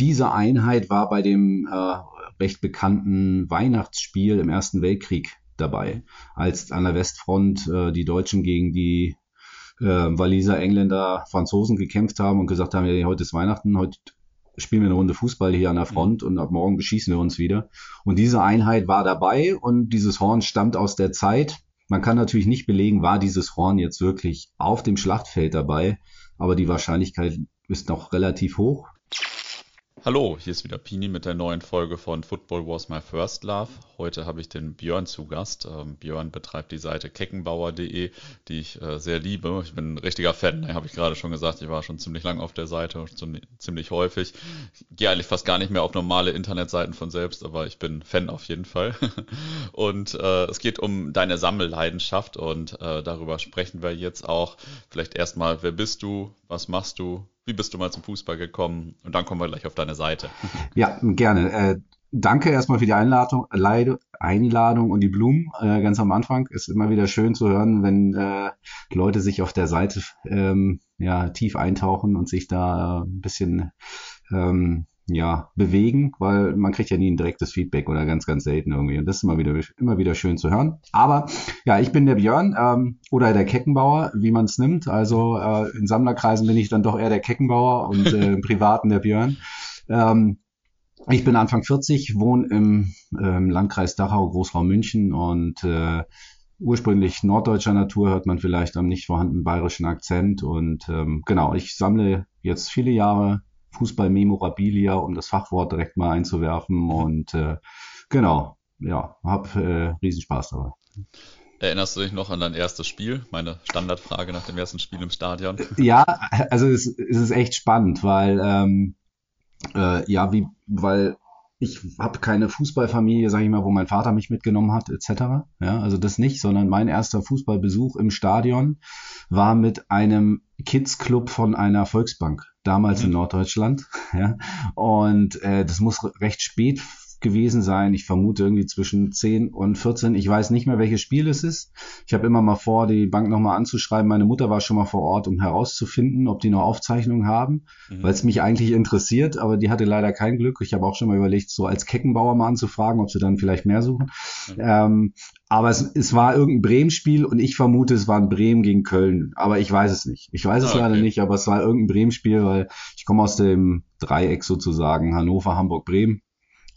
diese Einheit war bei dem äh, recht bekannten Weihnachtsspiel im Ersten Weltkrieg dabei, als an der Westfront äh, die Deutschen gegen die äh, Waliser, Engländer, Franzosen gekämpft haben und gesagt haben, ja, heute ist Weihnachten, heute spielen wir eine Runde Fußball hier an der Front und ab morgen beschießen wir uns wieder. Und diese Einheit war dabei und dieses Horn stammt aus der Zeit. Man kann natürlich nicht belegen, war dieses Horn jetzt wirklich auf dem Schlachtfeld dabei, aber die Wahrscheinlichkeit ist noch relativ hoch. Hallo, hier ist wieder Pini mit der neuen Folge von Football Was My First Love. Heute habe ich den Björn zu Gast. Ähm, Björn betreibt die Seite keckenbauer.de, die ich äh, sehr liebe. Ich bin ein richtiger Fan, habe ich gerade schon gesagt. Ich war schon ziemlich lange auf der Seite, ziemlich häufig. Ich gehe eigentlich fast gar nicht mehr auf normale Internetseiten von selbst, aber ich bin Fan auf jeden Fall. und äh, es geht um deine Sammelleidenschaft und äh, darüber sprechen wir jetzt auch. Vielleicht erstmal, wer bist du? Was machst du? Wie bist du mal zum Fußball gekommen? Und dann kommen wir gleich auf deine Seite. Ja, gerne. Äh, danke erstmal für die Einladung, Einladung und die Blumen äh, ganz am Anfang. Ist immer wieder schön zu hören, wenn äh, Leute sich auf der Seite ähm, ja, tief eintauchen und sich da ein bisschen ähm, ja, bewegen, weil man kriegt ja nie ein direktes Feedback oder ganz, ganz selten irgendwie. Und das ist immer wieder, immer wieder schön zu hören. Aber ja, ich bin der Björn ähm, oder der Keckenbauer, wie man es nimmt. Also äh, in Sammlerkreisen bin ich dann doch eher der Keckenbauer und äh, im Privaten der Björn. Ähm, ich bin Anfang 40, wohne im ähm, Landkreis Dachau, Großraum München und äh, ursprünglich norddeutscher Natur hört man vielleicht am nicht vorhandenen bayerischen Akzent. Und ähm, genau, ich sammle jetzt viele Jahre Fußball-Memorabilia, um das Fachwort direkt mal einzuwerfen. Und äh, genau, ja, hab äh, Riesenspaß dabei. Erinnerst du dich noch an dein erstes Spiel? Meine Standardfrage nach dem ersten Spiel im Stadion. Ja, also es, es ist echt spannend, weil ähm, äh, ja, wie, weil ich habe keine Fußballfamilie, sage ich mal, wo mein Vater mich mitgenommen hat, etc. Ja, also das nicht, sondern mein erster Fußballbesuch im Stadion war mit einem Kids-Club von einer Volksbank, damals mhm. in Norddeutschland. Ja, und äh, das muss recht spät gewesen sein. Ich vermute irgendwie zwischen 10 und 14. Ich weiß nicht mehr, welches Spiel es ist. Ich habe immer mal vor, die Bank nochmal anzuschreiben. Meine Mutter war schon mal vor Ort, um herauszufinden, ob die noch Aufzeichnungen haben, mhm. weil es mich eigentlich interessiert, aber die hatte leider kein Glück. Ich habe auch schon mal überlegt, so als Keckenbauer mal anzufragen, ob sie dann vielleicht mehr suchen. Mhm. Ähm, aber es, es war irgendein Bremen-Spiel und ich vermute, es war ein Bremen gegen Köln. Aber ich weiß es nicht. Ich weiß es ah, okay. leider nicht, aber es war irgendein Bremen-Spiel, weil ich komme aus dem Dreieck sozusagen Hannover, Hamburg, Bremen.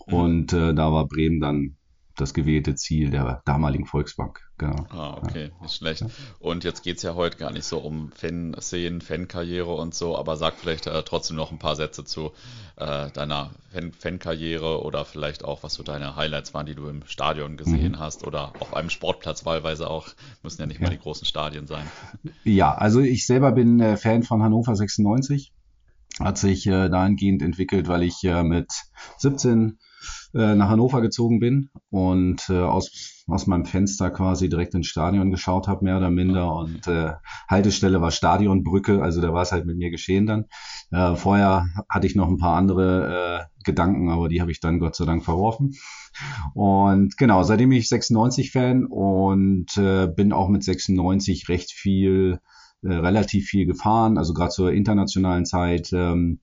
Mhm. Und äh, da war Bremen dann das gewählte Ziel der damaligen Volksbank. Genau. Ah, okay, ja. nicht schlecht. Und jetzt geht's ja heute gar nicht so um Fanszenen, Fankarriere und so, aber sag vielleicht äh, trotzdem noch ein paar Sätze zu äh, deiner Fan Fankarriere oder vielleicht auch, was so deine Highlights waren, die du im Stadion gesehen mhm. hast oder auf einem Sportplatz wahlweise auch. Müssen ja nicht ja. mal die großen Stadien sein. Ja, also ich selber bin äh, Fan von Hannover 96. Hat sich äh, dahingehend entwickelt, weil ich äh, mit 17 äh, nach Hannover gezogen bin und äh, aus, aus meinem Fenster quasi direkt ins Stadion geschaut habe, mehr oder minder. Und äh, Haltestelle war Stadionbrücke, also da war es halt mit mir geschehen dann. Äh, vorher hatte ich noch ein paar andere äh, Gedanken, aber die habe ich dann Gott sei Dank verworfen. Und genau, seitdem bin ich 96-Fan und äh, bin auch mit 96 recht viel, äh, relativ viel gefahren, also gerade zur internationalen Zeit. Ähm,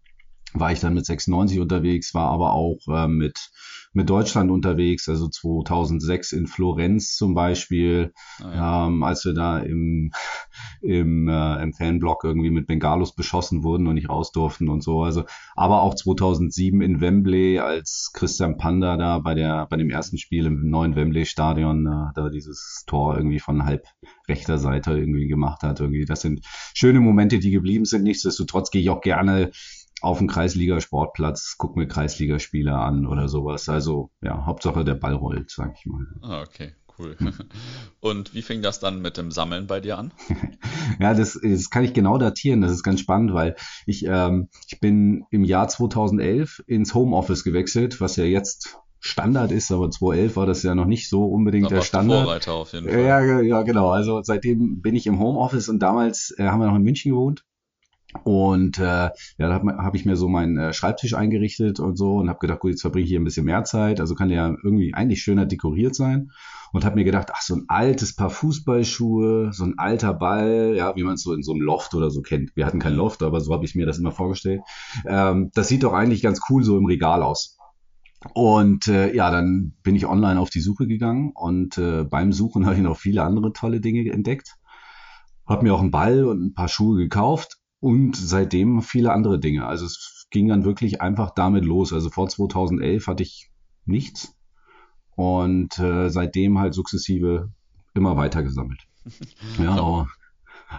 war ich dann mit 96 unterwegs, war aber auch äh, mit mit Deutschland unterwegs, also 2006 in Florenz zum Beispiel, ah, ja. ähm, als wir da im, im, äh, im Fanblock irgendwie mit Bengalos beschossen wurden und nicht raus durften und so. Also, aber auch 2007 in Wembley, als Christian Panda da bei der bei dem ersten Spiel im neuen Wembley Stadion äh, da dieses Tor irgendwie von halb rechter Seite irgendwie gemacht hat. Irgendwie, das sind schöne Momente, die geblieben sind. Nichtsdestotrotz gehe ich auch gerne auf dem Kreisliga-Sportplatz, guck mir Kreisligaspiele an oder sowas. Also ja, Hauptsache der Ball rollt, sag ich mal. Ah, okay, cool. Und wie fing das dann mit dem Sammeln bei dir an? ja, das, das kann ich genau datieren. Das ist ganz spannend, weil ich, ähm, ich bin im Jahr 2011 ins Homeoffice gewechselt, was ja jetzt Standard ist, aber 2011 war das ja noch nicht so unbedingt der Standard. Vorreiter auf jeden Fall. Ja, ja, genau. Also seitdem bin ich im Homeoffice und damals äh, haben wir noch in München gewohnt Und äh, ja, da habe hab ich mir so meinen äh, Schreibtisch eingerichtet und so und habe gedacht, gut, jetzt verbringe ich hier ein bisschen mehr Zeit. Also kann der ja irgendwie eigentlich schöner dekoriert sein. Und habe mir gedacht, ach, so ein altes Paar Fußballschuhe, so ein alter Ball, ja, wie man es so in so einem Loft oder so kennt. Wir hatten kein Loft, aber so habe ich mir das immer vorgestellt. Ähm, das sieht doch eigentlich ganz cool so im Regal aus. Und äh, ja, dann bin ich online auf die Suche gegangen und äh, beim Suchen habe ich noch viele andere tolle Dinge entdeckt. Hab mir auch einen Ball und ein paar Schuhe gekauft und seitdem viele andere Dinge. Also es ging dann wirklich einfach damit los. Also vor 2011 hatte ich nichts und äh, seitdem halt sukzessive immer weiter gesammelt. Ja,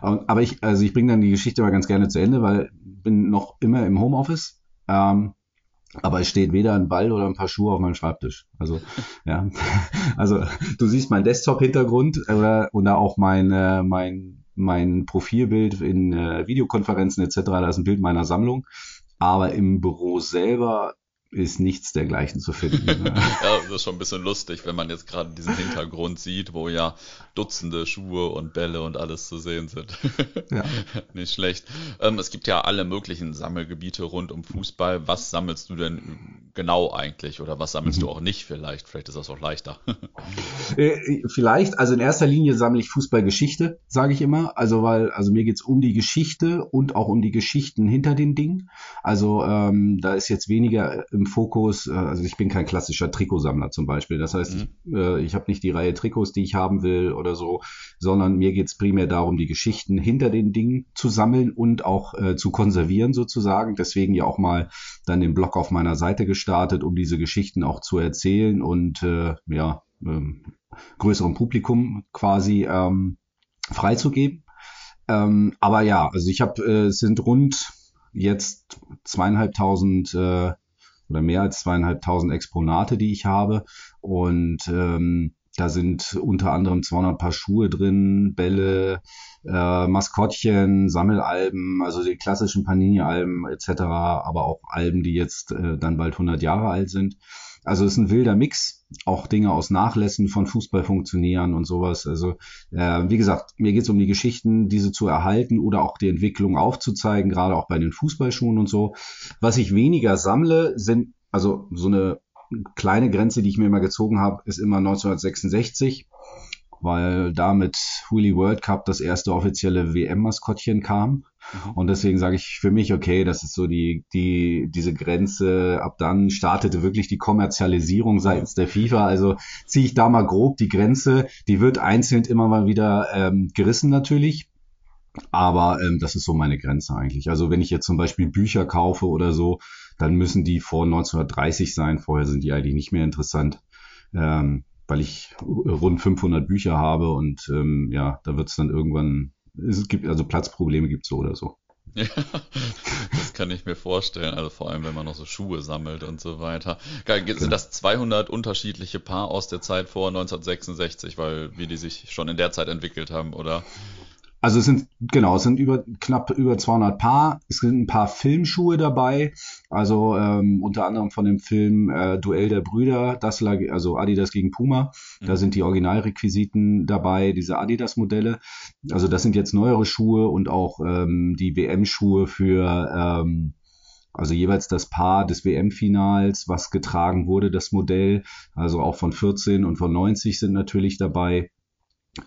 aber, aber ich, also ich bringe dann die Geschichte mal ganz gerne zu Ende, weil bin noch immer im Homeoffice. Ähm, aber es steht weder ein Ball oder ein paar Schuhe auf meinem Schreibtisch. Also, ja. Also, du siehst meinen Desktop-Hintergrund oder, oder auch mein, äh, mein, mein Profilbild in äh, Videokonferenzen etc. Da ist ein Bild meiner Sammlung. Aber im Büro selber ist nichts dergleichen zu finden. ja, das ist schon ein bisschen lustig, wenn man jetzt gerade diesen Hintergrund sieht, wo ja Dutzende Schuhe und Bälle und alles zu sehen sind. ja. Nicht schlecht. Ähm, es gibt ja alle möglichen Sammelgebiete rund um Fußball. Was sammelst du denn genau eigentlich oder was sammelst mhm. du auch nicht vielleicht? Vielleicht ist das auch leichter. Äh, vielleicht, also in erster Linie sammle ich Fußballgeschichte, sage ich immer. Also weil, also mir geht's um die Geschichte und auch um die Geschichten hinter den Dingen. Also ähm, da ist jetzt weniger im Fokus, äh, also ich bin kein klassischer Trikotsammler zum Beispiel. Das heißt, mhm. ich, äh, ich habe nicht die Reihe Trikots, die ich haben will oder so, sondern mir geht's primär darum, die Geschichten hinter den Dingen zu sammeln und auch äh, zu konservieren sozusagen. Deswegen ja auch mal dann den Blog auf meiner Seite gestartet, um diese Geschichten auch zu erzählen und äh, ja, ähm, größerem Publikum quasi ähm, freizugeben. Ähm, aber ja, also ich habe, äh, es sind rund jetzt zweieinhalbtausend äh, oder mehr als zweieinhalbtausend Exponate, die ich habe. Und ähm, da sind unter anderem 200 Paar Schuhe drin, Bälle, äh, Maskottchen, Sammelalben, also die klassischen Panini-Alben etc., aber auch Alben, die jetzt äh, dann bald 100 Jahre alt sind. Also es ist ein wilder Mix, auch Dinge aus Nachlässen von Fußballfunktionären und sowas. Also äh, wie gesagt, mir geht es um die Geschichten, diese zu erhalten oder auch die Entwicklung aufzuzeigen, gerade auch bei den Fußballschuhen und so. Was ich weniger sammle, sind also so eine kleine Grenze, die ich mir immer gezogen habe, ist immer 1966 weil da mit Willy World Cup das erste offizielle WM-Maskottchen kam. Mhm. Und deswegen sage ich für mich, okay, das ist so die, die, diese Grenze. Ab dann startete wirklich die Kommerzialisierung seitens der FIFA. Also ziehe ich da mal grob die Grenze. Die wird einzeln immer mal wieder ähm, gerissen natürlich. Aber ähm, das ist so meine Grenze eigentlich. Also wenn ich jetzt zum Beispiel Bücher kaufe oder so, dann müssen die vor 1930 sein. Vorher sind die eigentlich nicht mehr interessant. Ähm, weil ich rund 500 Bücher habe und ähm, ja, da wird es dann irgendwann, es gibt also Platzprobleme gibt so oder so. Ja, das kann ich mir vorstellen. Also vor allem, wenn man noch so Schuhe sammelt und so weiter. Sind das 200 unterschiedliche Paar aus der Zeit vor 1966, weil wie die sich schon in der Zeit entwickelt haben, oder? Also es sind, genau, es sind über, knapp über 200 Paar. Es sind ein paar Filmschuhe dabei. Also ähm, unter anderem von dem Film äh, Duell der Brüder, das lag, also Adidas gegen Puma. Mhm. Da sind die Originalrequisiten dabei, diese Adidas-Modelle. Also das sind jetzt neuere Schuhe und auch ähm, die WM-Schuhe für ähm, also jeweils das Paar des WM-Finals, was getragen wurde, das Modell. Also auch von 14 und von 90 sind natürlich dabei.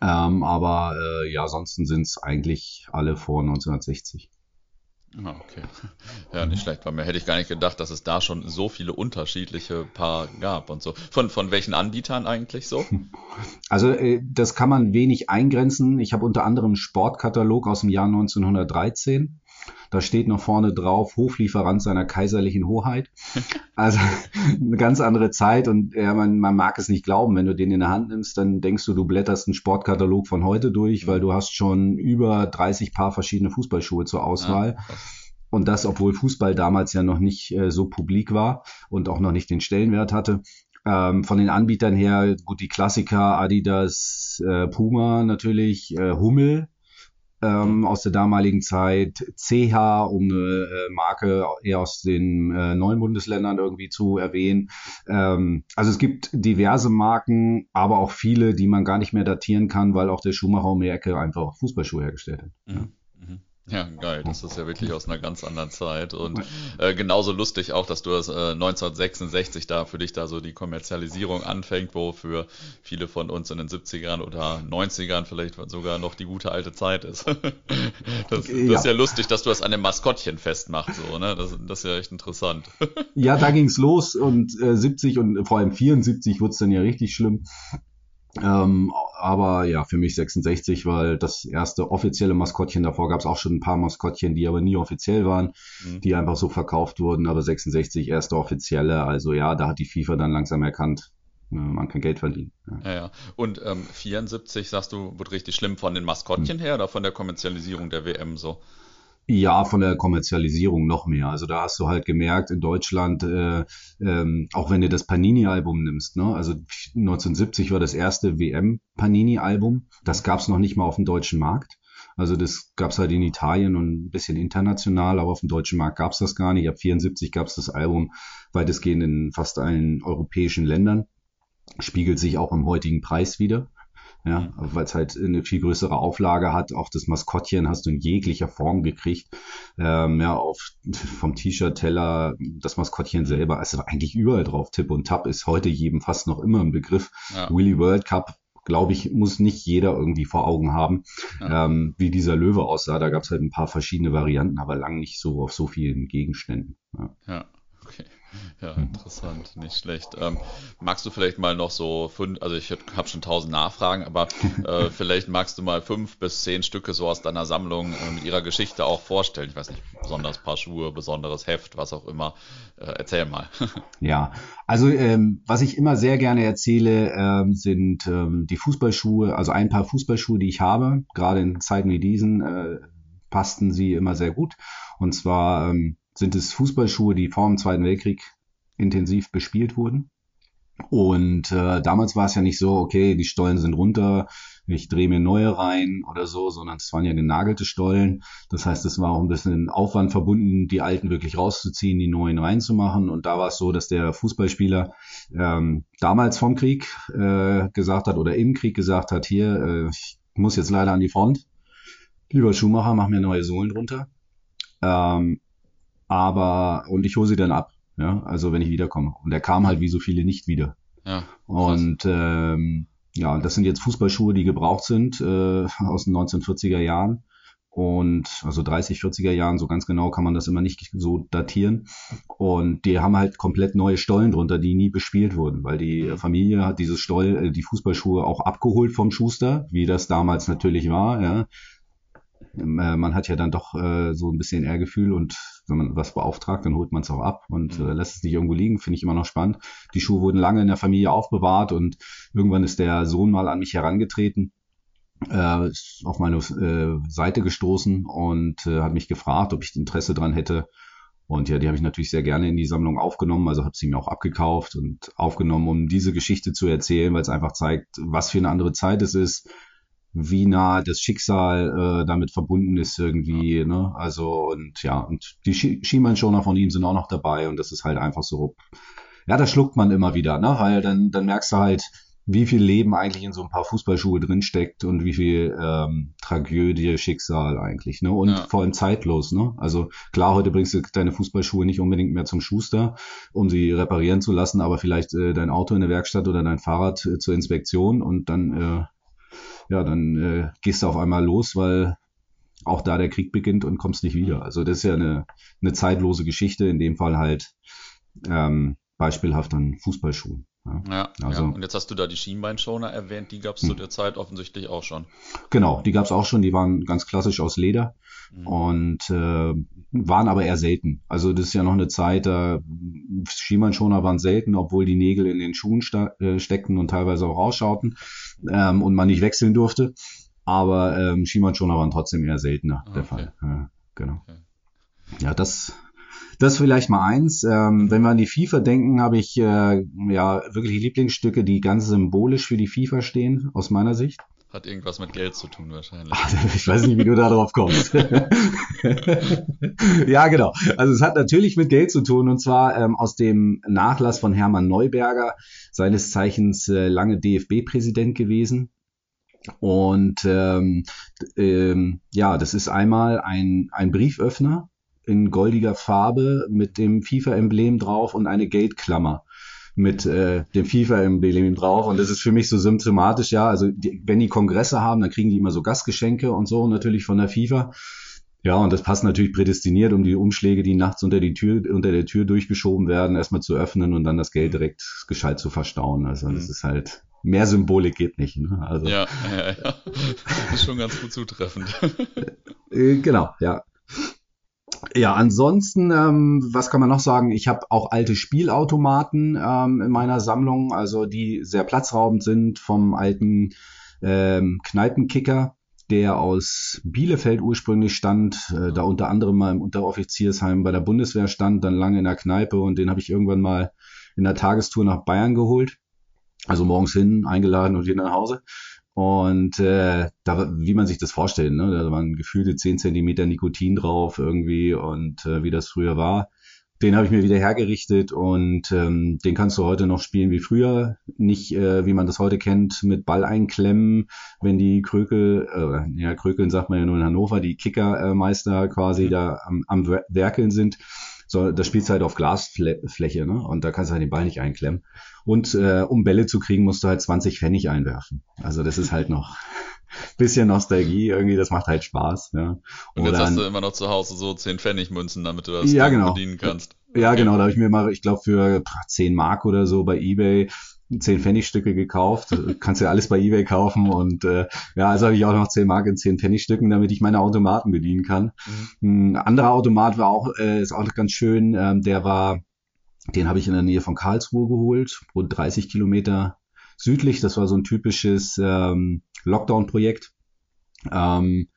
Ähm, aber äh, ja, ansonsten sind es eigentlich alle vor 1960. Ah, okay. Ja, nicht schlecht. Bei mir hätte ich gar nicht gedacht, dass es da schon so viele unterschiedliche Paar gab und so. Von, von welchen Anbietern eigentlich so? Also, äh, das kann man wenig eingrenzen. Ich habe unter anderem einen Sportkatalog aus dem Jahr 1913. Da steht noch vorne drauf, Hoflieferant seiner kaiserlichen Hoheit. Also eine ganz andere Zeit und ja, man, man mag es nicht glauben, wenn du den in der Hand nimmst, dann denkst du, du blätterst einen Sportkatalog von heute durch, weil du hast schon über 30 Paar verschiedene Fußballschuhe zur Auswahl. Ja, und das, obwohl Fußball damals ja noch nicht äh, so publik war und auch noch nicht den Stellenwert hatte. Ähm, von den Anbietern her, gut, die Klassiker, Adidas, äh, Puma natürlich, äh, Hummel ähm, aus der damaligen Zeit, CH, um eine äh, Marke eher aus den äh, neuen Bundesländern irgendwie zu erwähnen. Ähm, also es gibt diverse Marken, aber auch viele, die man gar nicht mehr datieren kann, weil auch der Schuhmacher um die Ecke einfach Fußballschuhe hergestellt hat. Mhm. Mhm. Ja, geil. Das ist ja wirklich aus einer ganz anderen Zeit. Und äh, genauso lustig auch, dass du das äh, 1966 da für dich da so die Kommerzialisierung anfängt, wo für viele von uns in den 70ern oder 90ern vielleicht sogar noch die gute alte Zeit ist. das, das ja. ist ja lustig, dass du das an dem Maskottchen festmachst. So, ne? das, das ist ja echt interessant. ja, da ging's los und äh, 70 und vor allem 74 wurde es dann ja richtig schlimm. Ähm, aber ja, für mich 66, weil das erste offizielle Maskottchen, davor gab es auch schon ein paar Maskottchen, die aber nie offiziell waren, mhm. die einfach so verkauft wurden, aber 66 erste offizielle, also ja, da hat die FIFA dann langsam erkannt, äh, man kann Geld verdienen. Ja, ja. ja. Und ähm, 74, sagst du, wird richtig schlimm von den Maskottchen mhm. her oder von der Kommerzialisierung der WM so? Ja, von der Kommerzialisierung noch mehr. Also da hast du halt gemerkt in Deutschland, äh, ähm, auch wenn du das Panini-Album nimmst, ne? also 1970 war das erste WM-Panini-Album, das gab's noch nicht mal auf dem deutschen Markt. Also das gab's halt in Italien und ein bisschen international, aber auf dem deutschen Markt gab's das gar nicht. Ab 74 gab's das Album weitestgehend in fast allen europäischen Ländern. Spiegelt sich auch im heutigen Preis wieder ja, mhm. weil es halt eine viel größere Auflage hat. Auch das Maskottchen hast du in jeglicher Form gekriegt. Ähm, ja, auf, vom T-Shirt, Teller, das Maskottchen selber, also eigentlich überall drauf. Tipp und Tap ist heute jedem fast noch immer ein Begriff. Ja. Willy World Cup glaube ich, muss nicht jeder irgendwie vor Augen haben, ja. ähm, wie dieser Löwe aussah. Da gab es halt ein paar verschiedene Varianten, aber lang nicht so auf so vielen Gegenständen. Ja, ja okay. Ja, interessant, nicht schlecht. Ähm, magst du vielleicht mal noch so fünf, also ich habe schon tausend Nachfragen, aber äh, vielleicht magst du mal fünf bis zehn Stücke so aus deiner Sammlung äh, mit ihrer Geschichte auch vorstellen. Ich weiß nicht, besonders Paar Schuhe, besonderes Heft, was auch immer. Äh, erzähl mal. ja, also ähm, was ich immer sehr gerne erzähle, ähm, sind ähm, die Fußballschuhe, also ein paar Fußballschuhe, die ich habe. Gerade in Zeiten wie diesen äh, passten sie immer sehr gut. Und zwar ähm, sind es Fußballschuhe, die vor dem Zweiten Weltkrieg intensiv bespielt wurden. Und äh, damals war es ja nicht so, okay, die Stollen sind runter, ich drehe mir neue rein oder so, sondern es waren ja genagelte Stollen. Das heißt, es war auch ein bisschen Aufwand verbunden, die alten wirklich rauszuziehen, die neuen reinzumachen. Und da war es so, dass der Fußballspieler ähm, damals vom Krieg äh, gesagt hat oder im Krieg gesagt hat, hier, äh, ich muss jetzt leider an die Front. Lieber Schuhmacher, mach mir neue Sohlen drunter. Ähm, aber, und ich hole sie dann ab. Ja, also wenn ich wiederkomme. Und er kam halt wie so viele nicht wieder. Ja, und ähm, ja, das sind jetzt Fußballschuhe, die gebraucht sind äh, aus den 1940er Jahren. Und also 30, 40er Jahren, so ganz genau kann man das immer nicht so datieren. Und die haben halt komplett neue Stollen drunter, die nie bespielt wurden, weil die Familie hat dieses Stoll, äh, die Fußballschuhe auch abgeholt vom Schuster, wie das damals natürlich war. Ja. Äh, man hat ja dann doch äh, so ein bisschen Ehrgefühl und wenn man was beauftragt, dann holt man es auch ab und mhm. äh, lässt es nicht irgendwo liegen, finde ich immer noch spannend. Die Schuhe wurden lange in der Familie aufbewahrt und irgendwann ist der Sohn mal an mich herangetreten, äh, ist auf meine äh, Seite gestoßen und äh, hat mich gefragt, ob ich Interesse dran hätte. Und ja, die habe ich natürlich sehr gerne in die Sammlung aufgenommen, also habe sie mir auch abgekauft und aufgenommen, um diese Geschichte zu erzählen, weil es einfach zeigt, was für eine andere Zeit es ist, wie nah das Schicksal äh, damit verbunden ist irgendwie, ne? Also und ja, und die Schienbeinschoner von ihm sind auch noch dabei und das ist halt einfach so, ja, da schluckt man immer wieder, ne? Weil dann, dann merkst du halt, wie viel Leben eigentlich in so ein paar Fußballschuhe drinsteckt und wie viel ähm, Tragödie, Schicksal eigentlich, ne? Und ja. vor allem zeitlos, ne? Also klar, heute bringst du deine Fußballschuhe nicht unbedingt mehr zum Schuster, um sie reparieren zu lassen, aber vielleicht äh, dein Auto in der Werkstatt oder dein Fahrrad äh, zur Inspektion und dann äh, ja, dann äh, gehst du auf einmal los, weil auch da der Krieg beginnt und kommst nicht wieder. Also das ist ja eine, eine zeitlose Geschichte, in dem Fall halt ähm, beispielhaft an Fußballschuhen. Ja, also, ja. Und jetzt hast du da die Schienbeinschoner erwähnt, die gab es hm. zu der Zeit offensichtlich auch schon. Genau, die gab es auch schon, die waren ganz klassisch aus Leder mhm. und äh, waren aber eher selten. Also das ist ja noch eine Zeit, da Schienbeinschoner waren selten, obwohl die Nägel in den Schuhen äh, steckten und teilweise auch rausschauten ähm, und man nicht wechseln durfte. Aber ähm, Schienbeinschoner waren trotzdem eher seltener der okay. Fall. Ja, genau. Okay. Ja, das das vielleicht mal eins. Ähm, wenn wir an die FIFA denken, habe ich äh, ja wirklich Lieblingsstücke, die ganz symbolisch für die FIFA stehen, aus meiner Sicht. Hat irgendwas mit Geld zu tun wahrscheinlich. Ich weiß nicht, wie du da drauf kommst. ja, genau. Also es hat natürlich mit Geld zu tun und zwar ähm, aus dem Nachlass von Hermann Neuberger, seines Zeichens äh, lange DFB-Präsident gewesen. Und ähm, ähm, ja, das ist einmal ein, ein Brieföffner in goldiger Farbe mit dem FIFA-Emblem drauf und eine Gate-Klammer mit äh, dem FIFA-Emblem drauf. Und das ist für mich so symptomatisch, ja. Also die, wenn die Kongresse haben, dann kriegen die immer so Gastgeschenke und so natürlich von der FIFA. Ja, und das passt natürlich prädestiniert, um die Umschläge, die nachts unter die Tür, unter der Tür durchgeschoben werden, erstmal zu öffnen und dann das Geld direkt gescheit zu verstauen. Also das mhm. ist halt mehr Symbolik geht nicht. Ne? Also, ja, ja, ja. Das ist schon ganz gut zutreffend. Äh, genau, ja. Ja, ansonsten, ähm, was kann man noch sagen? Ich habe auch alte Spielautomaten ähm, in meiner Sammlung, also die sehr platzraubend sind vom alten ähm, Kneipenkicker, der aus Bielefeld ursprünglich stand, äh, da unter anderem mal im Unteroffiziersheim bei der Bundeswehr stand, dann lange in der Kneipe und den habe ich irgendwann mal in der Tagestour nach Bayern geholt. Also morgens hin, eingeladen und wieder nach Hause. Und äh, da, wie man sich das vorstellt, ne? da waren gefühlte 10 Zentimeter Nikotin drauf irgendwie und äh, wie das früher war. Den habe ich mir wieder hergerichtet und ähm, den kannst du heute noch spielen wie früher. Nicht, äh, wie man das heute kennt, mit Ball einklemmen, wenn die Krökel, äh, ja, Krökeln sagt man ja nur in Hannover, die Kickermeister quasi mhm. da am, am Werkeln sind. So, das spielst du halt auf Glasfläche, ne? Und da kannst du halt den Ball nicht einklemmen. Und äh, um Bälle zu kriegen, musst du halt 20 Pfennig einwerfen. Also das ist halt noch bisschen Nostalgie irgendwie, das macht halt Spaß. Ja. Und jetzt hast du immer noch zu Hause so 10 Pfennig Münzen, damit du das ja, genau. bedienen kannst. Ja, okay. genau, da habe ich mir mal, ich glaube, für 10 Mark oder so bei Ebay 10 Pfennigstücke gekauft. Kannst ja alles bei Ebay kaufen und äh, ja, also habe ich auch noch 10 Mark in 10 Pfennigstücken, damit ich meine Automaten bedienen kann. Mhm. Ein anderer Automat war auch, äh, ist auch ganz schön, ähm, der war den habe ich in der Nähe von Karlsruhe geholt, rund 30 Kilometer südlich. Das war so ein typisches ähm, Lockdown-Projekt. Ähm,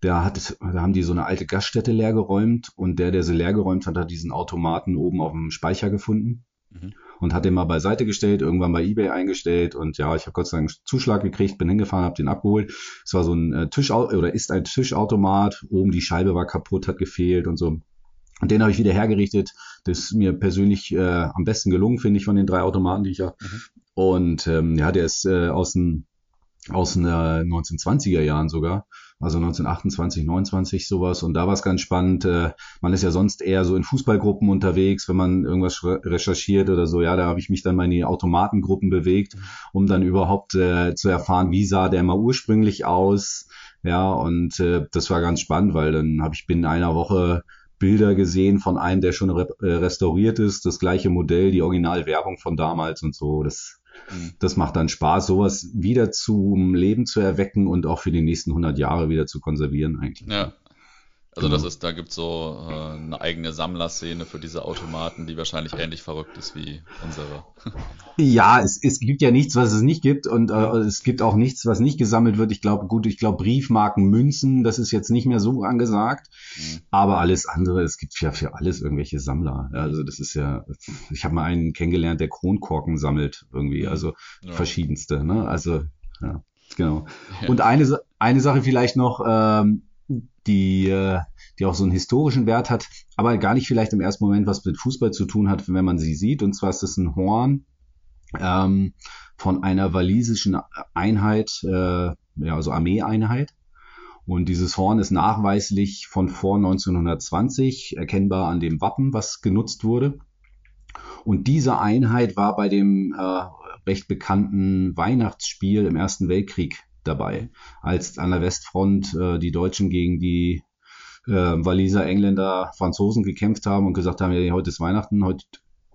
da, hat, da haben die so eine alte Gaststätte leergeräumt und der, der sie leergeräumt hat, hat diesen Automaten oben auf dem Speicher gefunden mhm. und hat den mal beiseite gestellt, irgendwann bei eBay eingestellt und ja, ich habe Gott sei Dank einen Zuschlag gekriegt, bin hingefahren, habe den abgeholt. Es war so ein äh, Tisch oder ist ein Tischautomat, oben die Scheibe war kaputt, hat gefehlt und so. Und den habe ich wieder hergerichtet. Das ist mir persönlich äh, am besten gelungen, finde ich, von den drei Automaten, die ich habe. Mhm. Und ähm, ja, der ist äh, aus den aus den äh, 1920er Jahren sogar, also 1928, 29 sowas. Und da war es ganz spannend. Äh, man ist ja sonst eher so in Fußballgruppen unterwegs, wenn man irgendwas recherchiert oder so. Ja, da habe ich mich dann mal in die Automatengruppen bewegt, um dann überhaupt äh, zu erfahren, wie sah der mal ursprünglich aus. Ja, und äh, das war ganz spannend, weil dann habe ich binnen einer Woche Bilder gesehen von einem, der schon re äh, restauriert ist, das gleiche Modell, die Originalwerbung von damals und so. Das, mhm. das macht dann Spaß, sowas wieder zum Leben zu erwecken und auch für die nächsten 100 Jahre wieder zu konservieren eigentlich. Ja, also das genau. ist, da gibt es so äh, eine eigene Sammlerszene für diese Automaten, die wahrscheinlich ähnlich verrückt ist wie unsere. Ja, es, es gibt ja nichts, was es nicht gibt und äh, es gibt auch nichts, was nicht gesammelt wird. Ich glaube, gut, ich glaube Briefmarken, Münzen, das ist jetzt nicht mehr so angesagt, mhm. aber alles andere, es gibt ja für alles irgendwelche Sammler. Also das ist ja, ich habe mal einen kennengelernt, der Kronkorken sammelt irgendwie, mhm. also ja. verschiedenste. Ne? Also ja, genau. Ja. Und eine eine Sache vielleicht noch. Ähm, die, äh, die auch so einen historischen Wert hat, aber gar nicht vielleicht im ersten Moment was mit Fußball zu tun hat, wenn man sie sieht. Und zwar ist das ein Horn ähm, von einer walisischen Einheit, äh, ja, also Armeeeinheit. Und dieses Horn ist nachweislich von vor 1920 erkennbar an dem Wappen, was genutzt wurde. Und diese Einheit war bei dem äh, recht bekannten Weihnachtsspiel im Ersten Weltkrieg dabei, als an der Westfront äh, die Deutschen gegen die äh, Waliser, Engländer, Franzosen gekämpft haben und gesagt haben, ja, heute ist Weihnachten, heute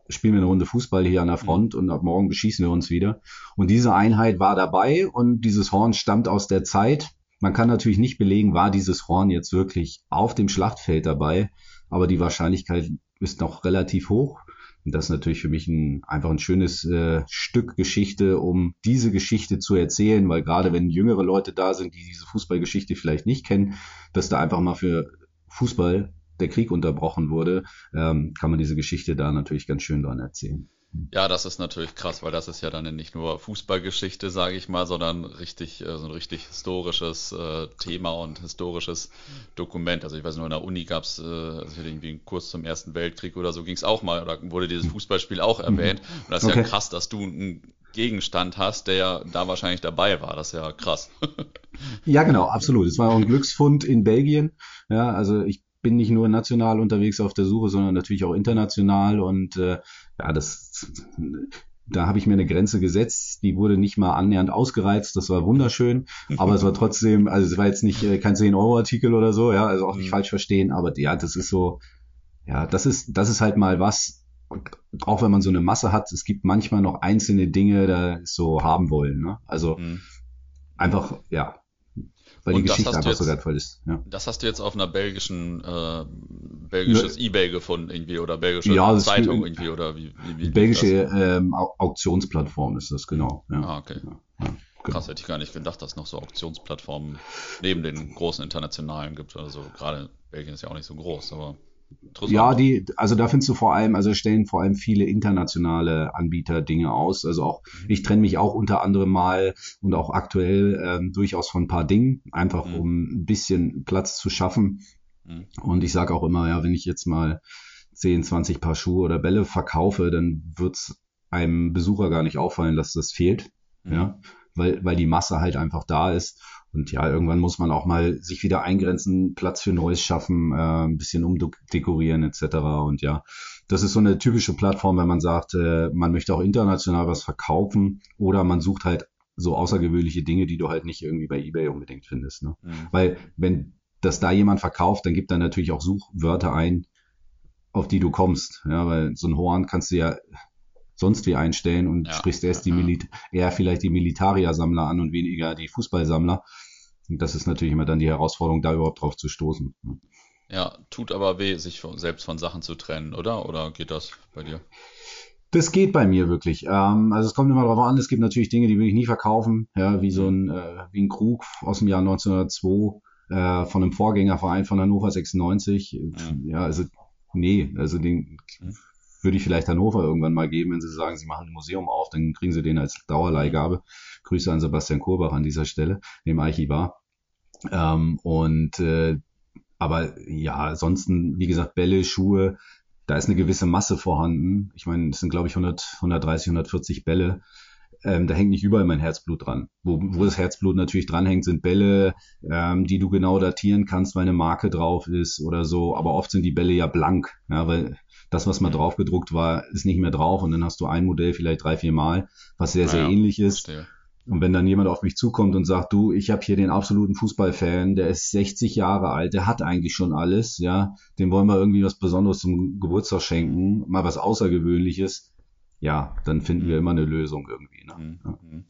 spielen wir eine Runde Fußball hier an der Front und ab morgen beschießen wir uns wieder. Und diese Einheit war dabei und dieses Horn stammt aus der Zeit. Man kann natürlich nicht belegen, war dieses Horn jetzt wirklich auf dem Schlachtfeld dabei, aber die Wahrscheinlichkeit ist noch relativ hoch. Und das ist natürlich für mich ein, einfach ein schönes äh, Stück Geschichte, um diese Geschichte zu erzählen, weil gerade wenn jüngere Leute da sind, die diese Fußballgeschichte vielleicht nicht kennen, dass da einfach mal für Fußball der Krieg unterbrochen wurde, ähm, kann man diese Geschichte da natürlich ganz schön dran erzählen. Ja, das ist natürlich krass, weil das ist ja dann nicht nur Fußballgeschichte, sage ich mal, sondern richtig äh, so ein richtig historisches äh, Thema und historisches Dokument. Also ich weiß nur, in der Uni gab es äh, also irgendwie einen Kurs zum Ersten Weltkrieg oder so ging es auch mal, oder wurde dieses hm. Fußballspiel auch erwähnt. Und das ist okay. ja krass, dass du einen Gegenstand hast, der ja da wahrscheinlich dabei war. Das ist ja krass. ja, genau, absolut. Es war auch ein Glücksfund in Belgien. Ja, also ich bin nicht nur national unterwegs auf der Suche, sondern natürlich auch international und äh, ja, das da habe ich mir eine Grenze gesetzt, die wurde nicht mal annähernd ausgereizt, das war wunderschön, aber es war trotzdem, also es war jetzt nicht äh, kein 10-Euro-Artikel oder so, ja, also auch nicht mhm. falsch verstehen, aber ja, das ist so, ja, das ist, das ist halt mal was, auch wenn man so eine Masse hat, es gibt manchmal noch einzelne Dinge, da so haben wollen, ne? Also mhm. einfach, ja, weil und die Geschichte einfach jetzt, so wertvoll ist. Ja. Das hast du jetzt auf einer belgischen, äh, belgisches ne, Ebay gefunden irgendwie oder belgische ja, Zeitung irgendwie oder wie, wie, wie Belgische ähm, Auktionsplattform ist das, genau. Ja. Ah, okay. Ja, ja, genau. Krass, hätte ich gar nicht gedacht, dass es noch so Auktionsplattformen neben den großen internationalen gibt. Also gerade Belgien ist ja auch nicht so groß, aber ja, die, also da findest du vor allem, also stellen vor allem viele internationale Anbieter Dinge aus. Also auch, mhm. ich trenne mich auch unter anderem mal und auch aktuell ähm, durchaus von ein paar Dingen, einfach mhm. um ein bisschen Platz zu schaffen. Mhm. Und ich sage auch immer, ja, wenn ich jetzt mal 10, 20 Paar Schuhe oder Bälle verkaufe, dann wird's einem Besucher gar nicht auffallen, dass das fehlt. Mhm. Ja, weil, weil die Masse halt einfach da ist. Und ja, irgendwann muss man auch mal sich wieder eingrenzen, Platz für Neues schaffen, äh, ein bisschen umdekorieren etc. Und ja, das ist so eine typische Plattform, wenn man sagt, äh, man möchte auch international was verkaufen oder man sucht halt so außergewöhnliche Dinge, die du halt nicht irgendwie bei eBay unbedingt findest. Ne? Mhm. Weil wenn das da jemand verkauft, dann gibt er natürlich auch Suchwörter ein, auf die du kommst. Ja, weil so ein Horn kannst du ja sonst wie einstellen und ja, sprichst erst die Milit eher vielleicht die Militaria-Sammler an und weniger die Fußballsammler. Und das ist natürlich immer dann die Herausforderung, da überhaupt drauf zu stoßen. Ja, tut aber weh, sich selbst von Sachen zu trennen, oder? Oder geht das bei dir? Das geht bei mir wirklich. Ähm, also es kommt immer darauf an, es gibt natürlich Dinge, die will ich nie verkaufen, ja, wie so ein, äh, wie ein Krug aus dem Jahr 1902 äh, von einem Vorgängerverein von Hannover 96. Mhm. Ja, also nee, also den mhm würde ich vielleicht Hannover irgendwann mal geben, wenn sie sagen, sie machen ein Museum auf, dann kriegen sie den als Dauerleihgabe. Grüße an Sebastian Kurbach an dieser Stelle, dem Archivar. Ähm, und äh, aber ja, ansonsten, wie gesagt, Bälle, Schuhe, da ist eine gewisse Masse vorhanden. Ich meine, es sind, glaube ich, 100, 130, 140 Bälle. Ähm, da hängt nicht überall mein Herzblut dran. Wo, wo das Herzblut natürlich dranhängt, sind Bälle, ähm, die du genau datieren kannst, weil eine Marke drauf ist oder so. Aber oft sind die Bälle ja blank, ja, weil das, was mal drauf gedruckt war, ist nicht mehr drauf und dann hast du ein Modell vielleicht drei, vier Mal, was sehr, sehr ja, ähnlich ist. Verstehe. Und wenn dann jemand auf mich zukommt und sagt, du, ich habe hier den absoluten Fußballfan, der ist 60 Jahre alt, der hat eigentlich schon alles, ja, dem wollen wir irgendwie was Besonderes zum Geburtstag schenken, mal was Außergewöhnliches, ja, dann finden wir immer eine Lösung irgendwie. Ne? Mhm. Ja. Mhm.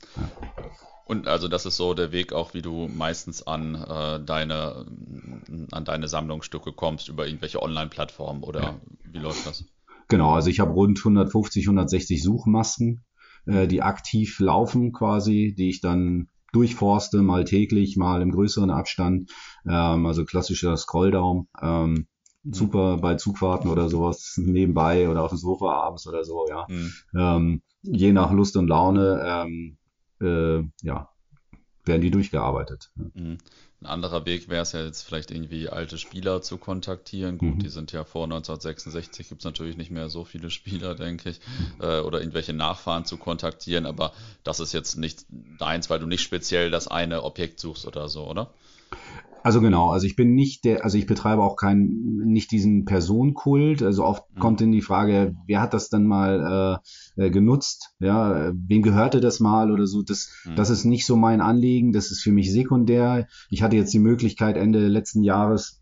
Und also das ist so der Weg auch, wie du meistens an äh, deine an deine Sammlungsstücke kommst über irgendwelche Online-Plattformen oder ja. wie läuft das? Genau, also ich habe rund 150, 160 Suchmasken, äh, die aktiv laufen quasi, die ich dann durchforste, mal täglich, mal im größeren Abstand. Ähm, also klassischer Scrolldown. Ähm. Super bei Zugfahrten oder sowas nebenbei oder auf dem Sofa abends oder so, ja. Mhm. Ähm, je nach Lust und Laune ähm, äh, ja, werden die durchgearbeitet. Mhm. Ein anderer Weg wäre es ja jetzt vielleicht irgendwie alte Spieler zu kontaktieren. Gut, mhm. die sind ja vor 1966, gibt es natürlich nicht mehr so viele Spieler, denke ich, mhm. äh, oder irgendwelche Nachfahren zu kontaktieren, aber das ist jetzt nicht deins, weil du nicht speziell das eine Objekt suchst oder so, oder? Also genau, also ich bin nicht der, also ich betreibe auch keinen, nicht diesen Personenkult. Also oft mhm. kommt in die Frage, wer hat das dann mal äh, äh, genutzt? Ja, wem gehörte das mal oder so? Das, mhm. das ist nicht so mein Anliegen. Das ist für mich sekundär. Ich hatte jetzt die Möglichkeit Ende letzten Jahres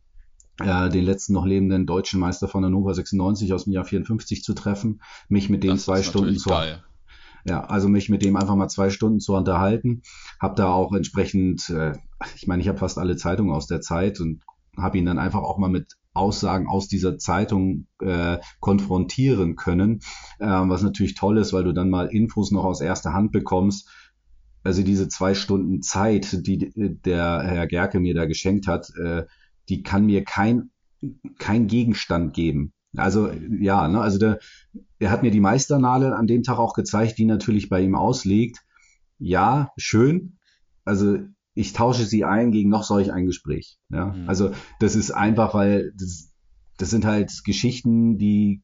äh, den letzten noch lebenden deutschen Meister von Hannover 96 aus dem Jahr 54 zu treffen, mich mit den das zwei Stunden zu, geil. Ja, also mich mit dem einfach mal zwei Stunden zu unterhalten. Hab da auch entsprechend, äh, ich meine, ich habe fast alle Zeitungen aus der Zeit und habe ihn dann einfach auch mal mit Aussagen aus dieser Zeitung äh, konfrontieren können, äh, was natürlich toll ist, weil du dann mal Infos noch aus erster Hand bekommst. Also diese zwei Stunden Zeit, die der Herr Gerke mir da geschenkt hat, äh, die kann mir kein kein Gegenstand geben. Also ja, ne, also der, er hat mir die Meisternadel an dem Tag auch gezeigt, die natürlich bei ihm ausliegt. Ja, schön. Also ich tausche sie ein gegen noch solch ein Gespräch. Ja, mhm. also das ist einfach, weil das, das sind halt Geschichten, die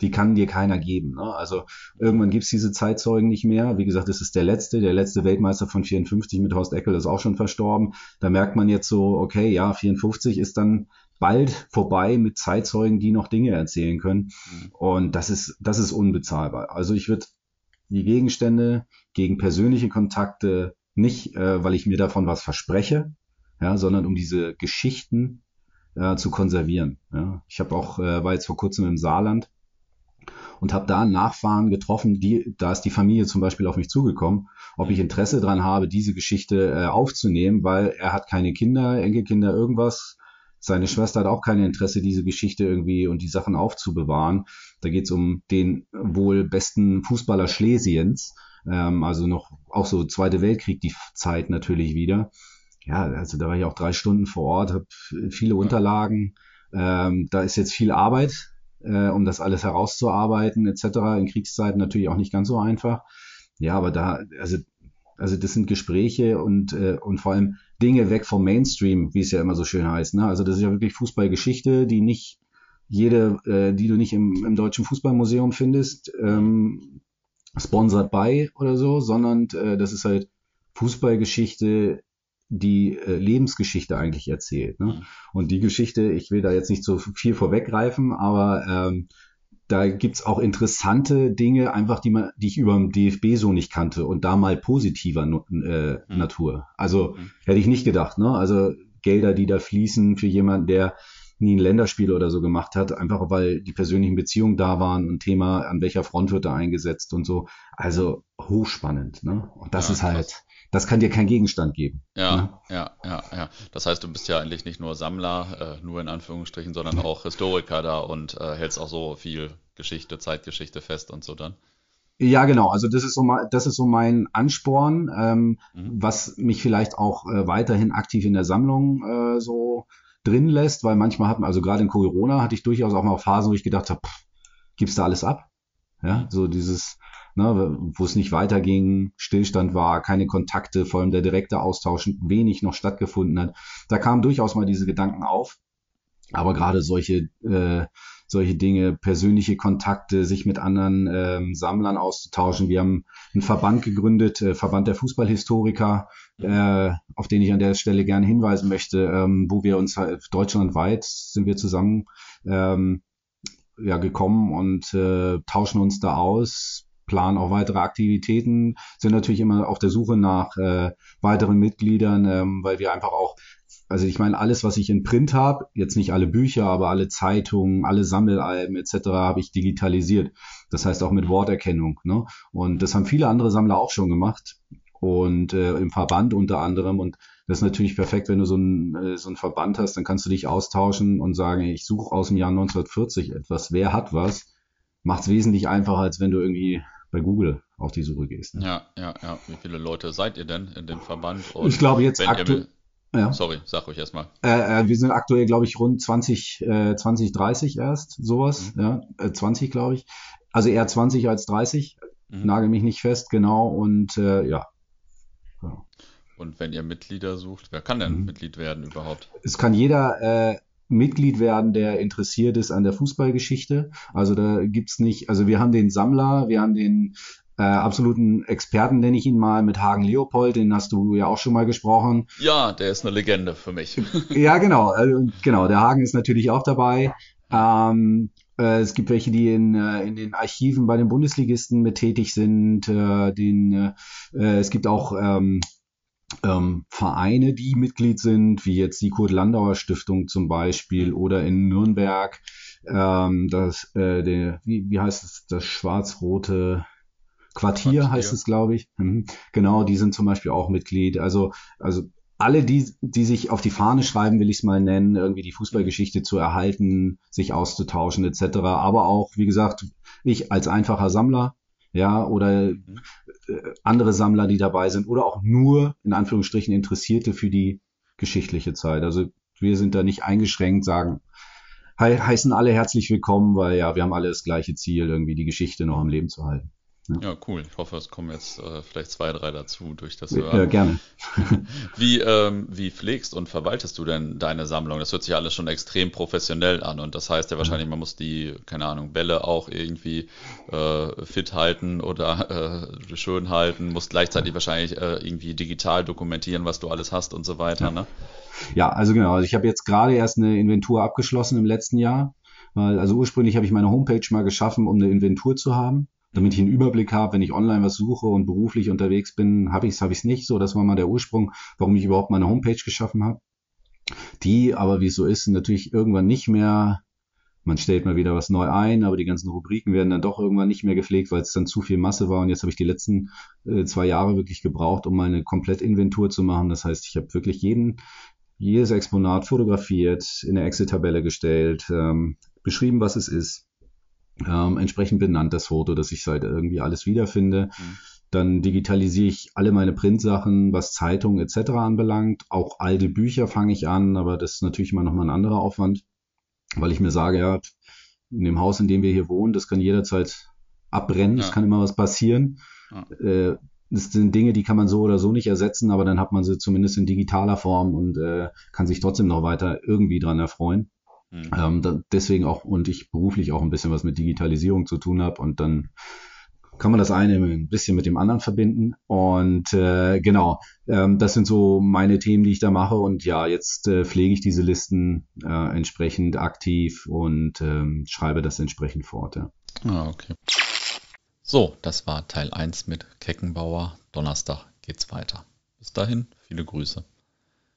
die kann dir keiner geben. Ne? Also irgendwann gibt's diese Zeitzeugen nicht mehr. Wie gesagt, das ist der letzte, der letzte Weltmeister von 54 mit Horst Eckel ist auch schon verstorben. Da merkt man jetzt so, okay, ja, 54 ist dann bald vorbei mit Zeitzeugen, die noch Dinge erzählen können. Mhm. Und das ist, das ist unbezahlbar. Also ich würde die Gegenstände gegen persönliche Kontakte nicht, äh, weil ich mir davon was verspreche, ja, sondern um diese Geschichten äh, zu konservieren. Ja. Ich habe auch, äh, war jetzt vor kurzem im Saarland und habe da Nachfahren getroffen, die, da ist die Familie zum Beispiel auf mich zugekommen, ob ich Interesse dran habe, diese Geschichte äh, aufzunehmen, weil er hat keine Kinder, Enkelkinder, irgendwas. Seine Schwester hat auch kein Interesse, diese Geschichte irgendwie und die Sachen aufzubewahren. Da geht es um den wohl besten Fußballer Schlesiens, ähm, also noch auch so Zweite Weltkrieg die Zeit natürlich wieder. Ja, also da war ich auch drei Stunden vor Ort, habe viele Unterlagen. Ähm, da ist jetzt viel Arbeit, äh, um das alles herauszuarbeiten etc. In Kriegszeiten natürlich auch nicht ganz so einfach. Ja, aber da, also, also das sind Gespräche und, äh, und vor allem Dinge weg vom Mainstream, wie es ja immer so schön heißt. Ne? Also das ist ja wirklich Fußballgeschichte, die nicht jede, äh, die du nicht im, im Deutschen Fußballmuseum findest, ähm, sponsored by oder so, sondern äh, das ist halt Fußballgeschichte die äh, Lebensgeschichte eigentlich erzählt. Ne? Mhm. Und die Geschichte, ich will da jetzt nicht so viel vorweggreifen, aber ähm, da gibt's auch interessante Dinge, einfach die man, die ich über dem DFB so nicht kannte und da mal positiver äh, mhm. Natur. Also mhm. hätte ich nicht gedacht, ne? Also Gelder, die da fließen für jemanden, der nie ein Länderspiel oder so gemacht hat, einfach weil die persönlichen Beziehungen da waren und Thema, an welcher Front wird er eingesetzt und so. Also hochspannend, ne? Und das ja, ist halt, krass das kann dir kein Gegenstand geben. Ja, ne? ja, ja, ja. Das heißt, du bist ja eigentlich nicht nur Sammler, äh, nur in Anführungsstrichen, sondern auch Historiker da und äh, hältst auch so viel Geschichte, Zeitgeschichte fest und so dann. Ja, genau. Also das ist so mal, das ist so mein Ansporn, ähm, mhm. was mich vielleicht auch äh, weiterhin aktiv in der Sammlung äh, so drin lässt, weil manchmal hat man, also gerade in Corona hatte ich durchaus auch mal Phasen, wo ich gedacht habe, gibst du alles ab? Ja, so dieses, ne, wo es nicht weiterging, Stillstand war, keine Kontakte, vor allem der direkte Austausch wenig noch stattgefunden hat. Da kamen durchaus mal diese Gedanken auf. Aber gerade solche, äh, solche Dinge, persönliche Kontakte, sich mit anderen ähm, Sammlern auszutauschen. Wir haben einen Verband gegründet, äh, Verband der Fußballhistoriker, äh, auf den ich an der Stelle gerne hinweisen möchte, ähm, wo wir uns halt deutschlandweit sind wir zusammen ähm, ja, gekommen und äh, tauschen uns da aus, planen auch weitere Aktivitäten, sind natürlich immer auf der Suche nach äh, weiteren Mitgliedern, ähm, weil wir einfach auch also ich meine, alles, was ich in Print habe, jetzt nicht alle Bücher, aber alle Zeitungen, alle Sammelalben etc. habe ich digitalisiert. Das heißt auch mit Worterkennung. Ne? Und das haben viele andere Sammler auch schon gemacht und äh, im Verband unter anderem. Und das ist natürlich perfekt, wenn du so ein äh, so ein Verband hast, dann kannst du dich austauschen und sagen, ich suche aus dem Jahr 1940 etwas. Wer hat was? Macht es wesentlich einfacher, als wenn du irgendwie bei Google auf die Suche gehst. Ne? Ja, ja, ja. Wie viele Leute seid ihr denn in dem Verband? Und ich glaube jetzt aktuell. Ja. Sorry, sag ruhig erstmal. Äh, äh, wir sind aktuell, glaube ich, rund 20, äh, 20, 30 erst, sowas. Mhm. Ja, äh, 20, glaube ich. Also eher 20 als 30. Mhm. Nagel mich nicht fest, genau. Und äh, ja. Ja. Und wenn ihr Mitglieder sucht, wer kann denn mhm. Mitglied werden überhaupt? Es kann jeder äh, Mitglied werden, der interessiert ist an der Fußballgeschichte. Also da gibt's nicht, also wir haben den Sammler, wir haben den äh, absoluten Experten, nenne ich ihn mal, mit Hagen Leopold, den hast du ja auch schon mal gesprochen. Ja, der ist eine Legende für mich. ja, genau, also, genau, der Hagen ist natürlich auch dabei. Ähm, äh, es gibt welche, die in, äh, in den Archiven bei den Bundesligisten mit tätig sind. Äh, den, äh, es gibt auch ähm, ähm, Vereine, die Mitglied sind, wie jetzt die Kurt-Landauer Stiftung zum Beispiel oder in Nürnberg ähm, das, äh, der, wie, wie heißt es, das schwarz-rote Quartier, Quartier heißt es, glaube ich. Mhm. Genau, die sind zum Beispiel auch Mitglied. Also, also alle, die, die sich auf die Fahne schreiben, will ich es mal nennen, irgendwie die Fußballgeschichte zu erhalten, sich auszutauschen etc. Aber auch, wie gesagt, ich als einfacher Sammler ja, oder äh, andere Sammler, die dabei sind, oder auch nur, in Anführungsstrichen, Interessierte für die geschichtliche Zeit. Also wir sind da nicht eingeschränkt, sagen, he heißen alle herzlich willkommen, weil ja, wir haben alle das gleiche Ziel, irgendwie die Geschichte noch am Leben zu halten. Ja, cool. Ich hoffe, es kommen jetzt äh, vielleicht zwei, drei dazu durch das Hören. Ja, gerne. wie, ähm, wie pflegst und verwaltest du denn deine Sammlung? Das hört sich alles schon extrem professionell an und das heißt ja wahrscheinlich, man muss die, keine Ahnung, Bälle auch irgendwie äh, fit halten oder äh, schön halten, muss gleichzeitig wahrscheinlich äh, irgendwie digital dokumentieren, was du alles hast und so weiter, ja. ne? Ja, also genau. Also ich habe jetzt gerade erst eine Inventur abgeschlossen im letzten Jahr. Weil, also ursprünglich habe ich meine Homepage mal geschaffen, um eine Inventur zu haben damit ich einen Überblick habe, wenn ich online was suche und beruflich unterwegs bin, habe ich es, habe ich es nicht. So, das war mal der Ursprung, warum ich überhaupt meine Homepage geschaffen habe. Die, aber wie es so ist, natürlich irgendwann nicht mehr. Man stellt mal wieder was neu ein, aber die ganzen Rubriken werden dann doch irgendwann nicht mehr gepflegt, weil es dann zu viel Masse war. Und jetzt habe ich die letzten äh, zwei Jahre wirklich gebraucht, um meine Komplettinventur zu machen. Das heißt, ich habe wirklich jeden, jedes Exponat fotografiert, in eine Excel-Tabelle gestellt, ähm, beschrieben, was es ist, ähm, entsprechend benannt das Foto, dass ich halt irgendwie alles wiederfinde. Mhm. Dann digitalisiere ich alle meine Printsachen, was Zeitungen etc. anbelangt. Auch alte Bücher fange ich an, aber das ist natürlich immer nochmal ein anderer Aufwand, weil ich mir sage, ja, in dem Haus, in dem wir hier wohnen, das kann jederzeit abbrennen, es ja. kann immer was passieren. Ja. Äh, das sind Dinge, die kann man so oder so nicht ersetzen, aber dann hat man sie zumindest in digitaler Form und äh, kann sich trotzdem noch weiter irgendwie dran erfreuen. Mhm. Ähm, da, deswegen auch und ich beruflich auch ein bisschen was mit Digitalisierung zu tun habe und dann kann man das eine ein bisschen mit dem anderen verbinden. Und äh, genau, ähm, das sind so meine Themen, die ich da mache. Und ja, jetzt äh, pflege ich diese Listen äh, entsprechend aktiv und ähm, schreibe das entsprechend fort. Ja. Ah, okay. So, das war Teil 1 mit Keckenbauer. Donnerstag geht's weiter. Bis dahin, viele Grüße.